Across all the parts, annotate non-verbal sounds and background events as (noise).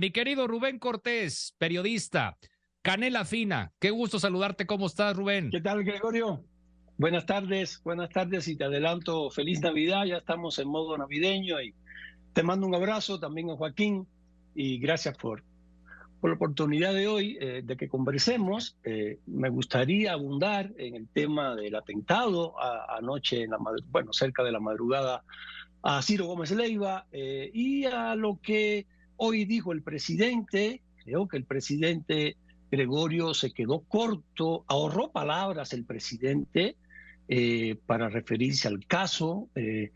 Mi querido Rubén Cortés, periodista, Canela Fina, qué gusto saludarte. ¿Cómo estás, Rubén? ¿Qué tal, Gregorio? Buenas tardes, buenas tardes y te adelanto feliz Navidad. Ya estamos en modo navideño y te mando un abrazo también a Joaquín y gracias por, la oportunidad de hoy eh, de que conversemos. Eh, me gustaría abundar en el tema del atentado anoche, en la, bueno, cerca de la madrugada a Ciro Gómez Leiva eh, y a lo que hoy dijo el presidente. Creo que el presidente Gregorio se quedó corto, ahorró palabras el presidente eh, para referirse al caso. Eh,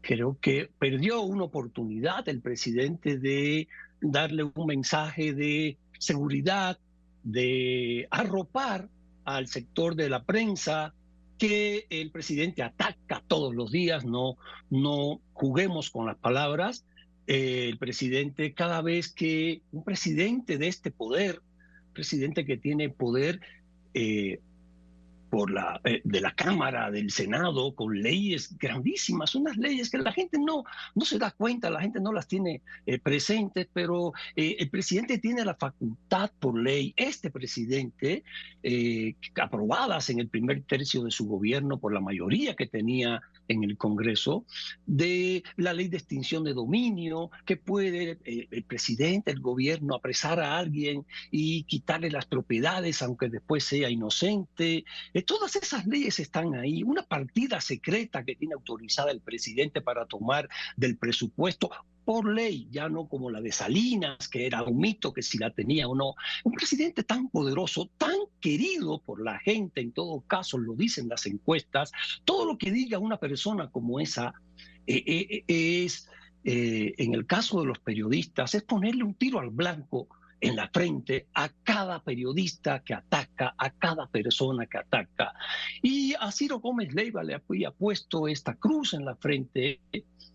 creo que perdió una oportunidad el presidente de darle un mensaje de seguridad, de arropar al sector de la prensa, que el presidente ataca todos los días, no, no juguemos con las palabras. Eh, el presidente, cada vez que un presidente de este poder, presidente que tiene poder, eh, por la, eh, de la Cámara, del Senado, con leyes grandísimas, unas leyes que la gente no, no se da cuenta, la gente no las tiene presentes, pero el presidente tiene la facultad por ley, este presidente, aprobadas en el primer tercio de su gobierno por la mayoría que tenía en el Congreso, de la ley de extinción de dominio, que puede el presidente, el gobierno apresar a alguien y quitarle las propiedades, aunque después sea inocente todas esas leyes están ahí. Una partida secreta que tiene autorizada el presidente para tomar del presupuesto por ley, ya no como la de Salinas, que era un mito que si la tenía o no. Un presidente tan poderoso, tan querido por la gente, en todo caso lo dicen las encuestas, todo lo que diga una persona como esa eh, eh, eh, es, en el caso de los periodistas, es ponerle un tiro al blanco en la frente a cada periodista que ataca, a cada persona que ataca. Y a Ciro Gómez Leiva le había puesto esta cruz en la frente,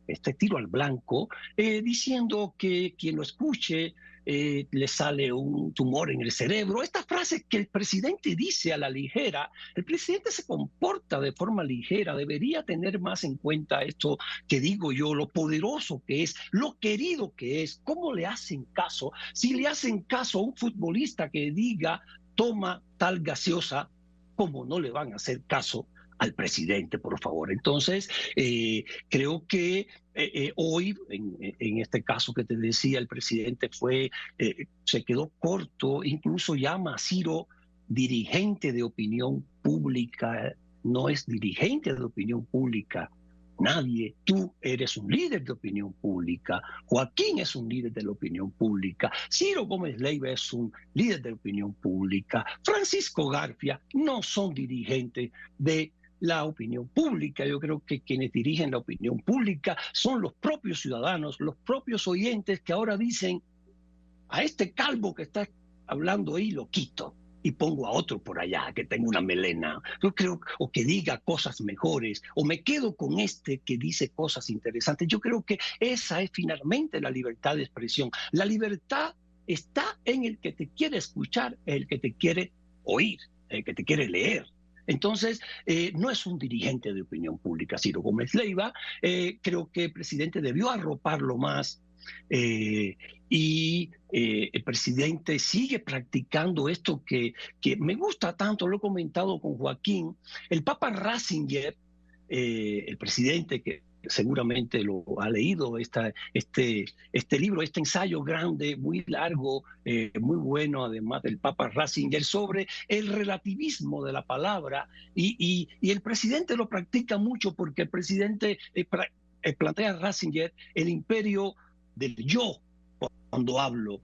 este tiro al blanco, eh, diciendo que quien lo escuche eh, le sale un tumor en el cerebro. Esta frase que el presidente dice a la ligera, el presidente se comporta de forma ligera, debería tener más en cuenta esto que digo yo, lo poderoso que es, lo querido que es, cómo le hacen caso. Si le hacen caso a un futbolista que diga, toma tal gaseosa, ¿cómo no le van a hacer caso al presidente, por favor. Entonces, eh, creo que eh, eh, hoy, en, este caso que te decía, el presidente fue, se quedó corto, incluso llama a Ciro dirigente de opinión pública, no es dirigente de opinión pública, nadie. Tú eres un líder de opinión pública. Joaquín es un líder de la opinión pública. Ciro Gómez Leiva es un líder de opinión pública. Francisco Garfia no son dirigentes de la opinión pública. Yo creo que quienes dirigen la opinión pública son los propios ciudadanos, los propios oyentes que ahora dicen, a este calvo que está hablando ahí lo quito y pongo a otro por allá que tenga una melena. Yo creo, o que diga cosas mejores, o me quedo con este que dice cosas interesantes. Yo creo que esa es finalmente la libertad de expresión. La libertad está en el que te quiere escuchar, el que te quiere oír, el que te quiere leer. Entonces, eh, no es un dirigente de opinión pública, Ciro Gómez Leiva. Eh, creo que el presidente debió arroparlo más. Eh, y el presidente sigue practicando esto que, que me gusta tanto, lo he comentado con Joaquín. El Papa Ratzinger, el presidente que seguramente lo ha leído, esta, este, este libro, este ensayo grande, muy largo, eh, muy bueno, además del Papa Ratzinger, sobre el relativismo de la palabra. Y, y, el presidente lo practica mucho porque el presidente eh, eh, plantea a Ratzinger el imperio del yo cuando hablo.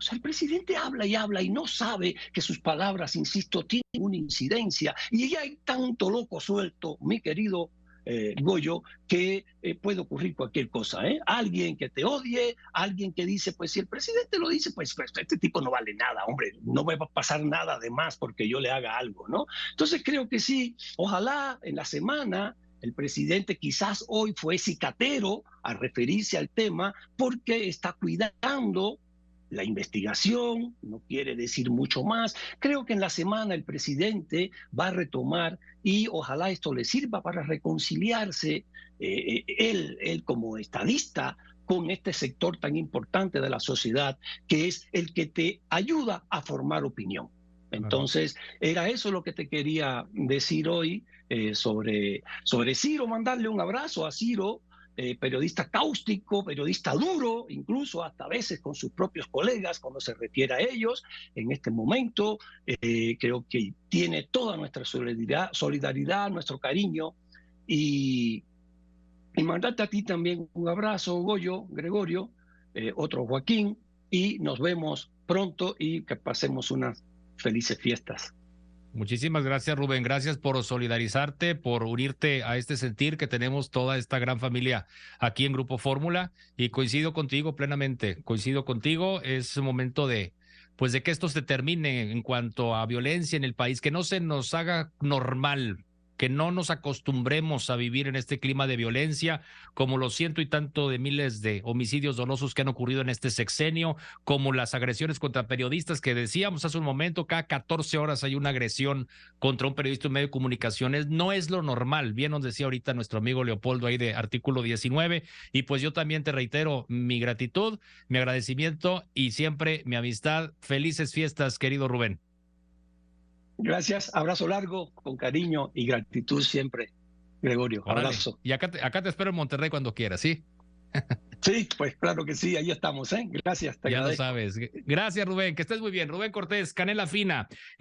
O sea, el presidente habla y habla y no sabe que sus palabras, insisto, tienen una incidencia. Y ya hay tanto loco suelto, mi querido eh, Goyo, que eh, puede ocurrir cualquier cosa. ¿eh? Alguien que te odie, alguien que dice, pues si el presidente lo dice, pues, pues, este tipo no vale nada, hombre, no va a pasar nada de más porque yo le haga algo, ¿no? Entonces creo que sí, ojalá en la semana el presidente quizás hoy fue cicatero a referirse al tema porque está cuidando la investigación, no quiere decir mucho más. Creo que en la semana el presidente va a retomar y ojalá esto le sirva para reconciliarse, eh, eh, él, él como estadista, con este sector tan importante de la sociedad, que es el que te ayuda a formar opinión. Entonces, era eso lo que te quería decir hoy eh, sobre, sobre Ciro, mandarle un abrazo a Ciro, eh, periodista cáustico, periodista duro, incluso hasta a veces con sus propios colegas cuando se refiere a ellos. En este momento eh, creo que tiene toda nuestra solidaridad, nuestro cariño y, y a ti también un abrazo, Goyo, Gregorio, otro Joaquín, y nos vemos pronto y que pasemos unas felices fiestas. Muchísimas gracias, Rubén. Gracias por solidarizarte, por unirte a este sentir que tenemos toda esta gran familia aquí en Grupo Fórmula. Y coincido contigo plenamente, coincido contigo. Es momento de, pues, de que esto se termine en cuanto a violencia en el país, que no se nos haga normal que no nos acostumbremos a vivir en este clima de violencia, como los ciento y tanto de miles de homicidios dolosos que han ocurrido en este sexenio, como las agresiones contra periodistas que decíamos hace un momento, cada 14 horas hay una agresión contra un periodista en medio de comunicaciones, no es lo normal, bien nos decía ahorita nuestro amigo Leopoldo ahí de artículo 19, y pues yo también te reitero mi gratitud, mi agradecimiento y siempre mi amistad. Felices fiestas, querido Rubén. Gracias, abrazo largo, con cariño y gratitud siempre, Gregorio. Abrazo. Y acá te, acá te espero en Monterrey cuando quieras, ¿sí? (laughs) Sí, pues claro que sí, ahí estamos, ¿eh? Gracias. ya lo sabes. Gracias, Rubén, que estés muy bien. Rubén Cortés, Canela Fina.